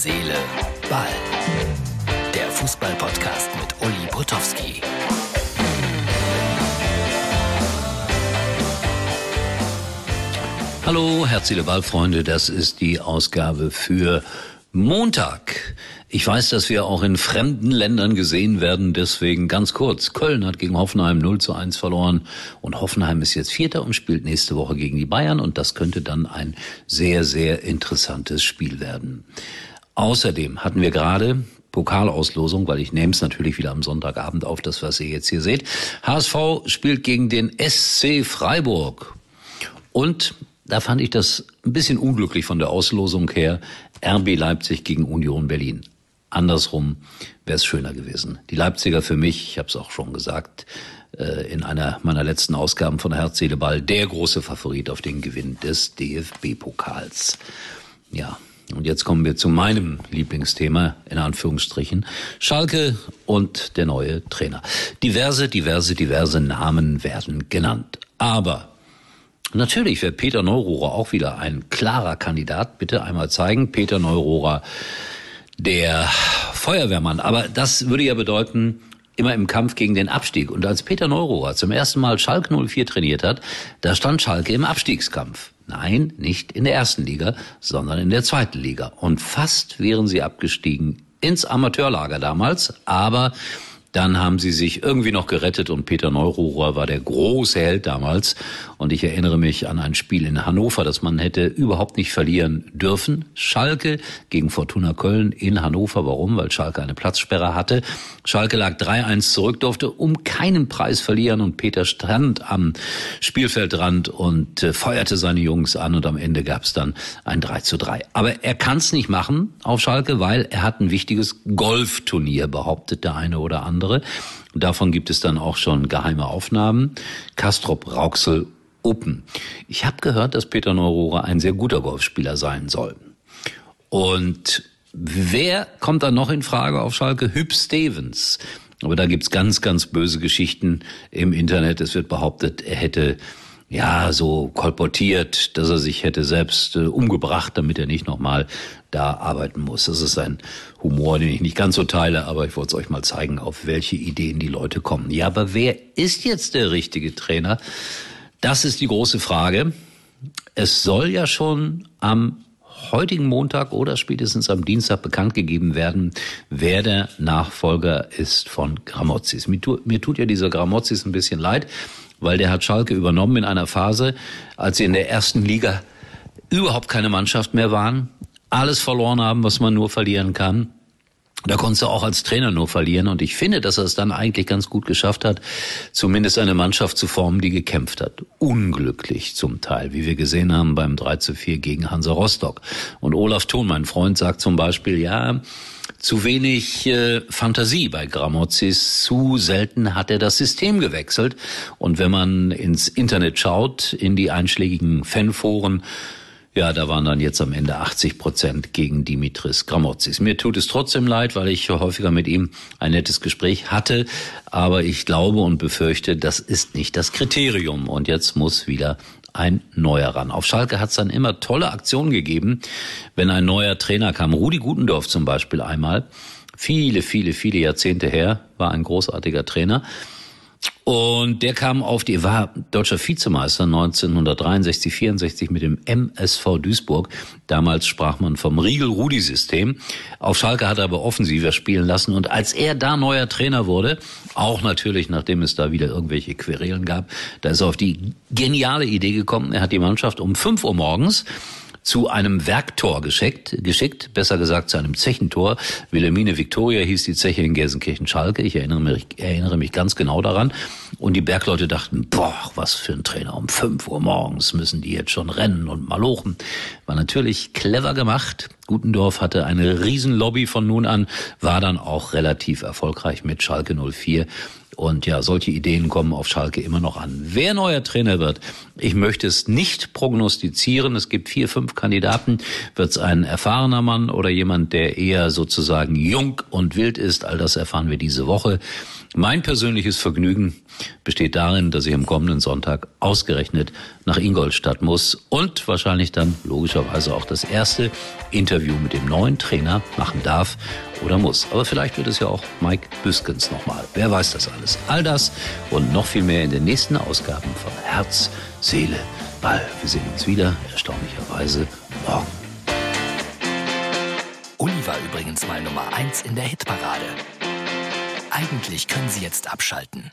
Seele, Ball. Der Fußball-Podcast mit Uli Potowski. Hallo, herzliche Ballfreunde, das ist die Ausgabe für Montag. Ich weiß, dass wir auch in fremden Ländern gesehen werden, deswegen ganz kurz. Köln hat gegen Hoffenheim 0 zu 1 verloren und Hoffenheim ist jetzt Vierter und spielt nächste Woche gegen die Bayern und das könnte dann ein sehr, sehr interessantes Spiel werden. Außerdem hatten wir gerade Pokalauslosung, weil ich nehme es natürlich wieder am Sonntagabend auf, das was ihr jetzt hier seht. HSV spielt gegen den SC Freiburg. Und da fand ich das ein bisschen unglücklich von der Auslosung her. RB Leipzig gegen Union Berlin. Andersrum wäre es schöner gewesen. Die Leipziger für mich, ich habe es auch schon gesagt, äh, in einer meiner letzten Ausgaben von Herz, Seele, Ball, der große Favorit auf den Gewinn des DFB-Pokals. Ja, und jetzt kommen wir zu meinem Lieblingsthema, in Anführungsstrichen, Schalke und der neue Trainer. Diverse, diverse, diverse Namen werden genannt. Aber Natürlich wäre Peter Neurohrer auch wieder ein klarer Kandidat. Bitte einmal zeigen. Peter Neurohrer, der Feuerwehrmann. Aber das würde ja bedeuten, immer im Kampf gegen den Abstieg. Und als Peter Neurohrer zum ersten Mal Schalke 04 trainiert hat, da stand Schalke im Abstiegskampf. Nein, nicht in der ersten Liga, sondern in der zweiten Liga. Und fast wären sie abgestiegen ins Amateurlager damals, aber dann haben sie sich irgendwie noch gerettet und Peter Neururer war der große Held damals. Und ich erinnere mich an ein Spiel in Hannover, das man hätte überhaupt nicht verlieren dürfen. Schalke gegen Fortuna Köln in Hannover. Warum? Weil Schalke eine Platzsperre hatte. Schalke lag 3-1 zurück, durfte um keinen Preis verlieren und Peter stand am Spielfeldrand und äh, feuerte seine Jungs an und am Ende gab es dann ein 3 zu 3. Aber er kann es nicht machen auf Schalke, weil er hat ein wichtiges Golfturnier, behauptet der eine oder andere andere. Davon gibt es dann auch schon geheime Aufnahmen. Kastrop Rauxel Open. Ich habe gehört, dass Peter Neurohrer ein sehr guter Golfspieler sein soll. Und wer kommt dann noch in Frage auf Schalke? Hüb Stevens. Aber da gibt's ganz, ganz böse Geschichten im Internet. Es wird behauptet, er hätte ja so kolportiert, dass er sich hätte selbst äh, umgebracht, damit er nicht nochmal da arbeiten muss. Das ist ein Humor, den ich nicht ganz so teile, aber ich wollte es euch mal zeigen, auf welche Ideen die Leute kommen. Ja, aber wer ist jetzt der richtige Trainer? Das ist die große Frage. Es soll ja schon am heutigen Montag oder spätestens am Dienstag bekannt gegeben werden, wer der Nachfolger ist von Gramozis. Mir, tu, mir tut ja dieser Gramozis ein bisschen leid weil der hat Schalke übernommen in einer Phase, als sie in der ersten Liga überhaupt keine Mannschaft mehr waren, alles verloren haben, was man nur verlieren kann. Da konntest du auch als Trainer nur verlieren. Und ich finde, dass er es dann eigentlich ganz gut geschafft hat, zumindest eine Mannschaft zu formen, die gekämpft hat. Unglücklich zum Teil, wie wir gesehen haben beim 3 zu 4 gegen Hansa Rostock. Und Olaf Thon, mein Freund, sagt zum Beispiel, ja, zu wenig äh, Fantasie bei Gramozis. Zu selten hat er das System gewechselt. Und wenn man ins Internet schaut, in die einschlägigen Fanforen, ja, da waren dann jetzt am Ende 80 Prozent gegen Dimitris Gramozis. Mir tut es trotzdem leid, weil ich häufiger mit ihm ein nettes Gespräch hatte. Aber ich glaube und befürchte, das ist nicht das Kriterium. Und jetzt muss wieder ein neuer ran. Auf Schalke hat es dann immer tolle Aktionen gegeben, wenn ein neuer Trainer kam. Rudi Gutendorf zum Beispiel einmal. Viele, viele, viele Jahrzehnte her war ein großartiger Trainer. Und der kam auf die, war deutscher Vizemeister 1963, 64 mit dem MSV Duisburg. Damals sprach man vom Riegel-Rudi-System. Auf Schalke hat er aber offensiver spielen lassen. Und als er da neuer Trainer wurde, auch natürlich, nachdem es da wieder irgendwelche Querelen gab, da ist er auf die geniale Idee gekommen. Er hat die Mannschaft um 5 Uhr morgens zu einem Werktor geschickt, geschickt, besser gesagt zu einem Zechentor. Wilhelmine Victoria hieß die Zeche in Gelsenkirchen-Schalke. Ich erinnere mich, erinnere mich ganz genau daran. Und die Bergleute dachten, boah, was für ein Trainer. Um fünf Uhr morgens müssen die jetzt schon rennen und malochen. War natürlich clever gemacht. Gutendorf hatte eine Riesenlobby von nun an, war dann auch relativ erfolgreich mit Schalke 04 und ja, solche Ideen kommen auf Schalke immer noch an. Wer neuer Trainer wird, ich möchte es nicht prognostizieren. Es gibt vier, fünf Kandidaten. Wird es ein erfahrener Mann oder jemand, der eher sozusagen jung und wild ist? All das erfahren wir diese Woche. Mein persönliches Vergnügen besteht darin, dass ich am kommenden Sonntag ausgerechnet nach Ingolstadt muss und wahrscheinlich dann logischerweise auch das erste Interview mit dem neuen Trainer machen darf oder muss. Aber vielleicht wird es ja auch Mike Büskens nochmal. Wer weiß das alles? All das und noch viel mehr in den nächsten Ausgaben von Herz, Seele, Ball. Wir sehen uns wieder, erstaunlicherweise, morgen. Uli war übrigens mal Nummer 1 in der Hitparade. Eigentlich können Sie jetzt abschalten.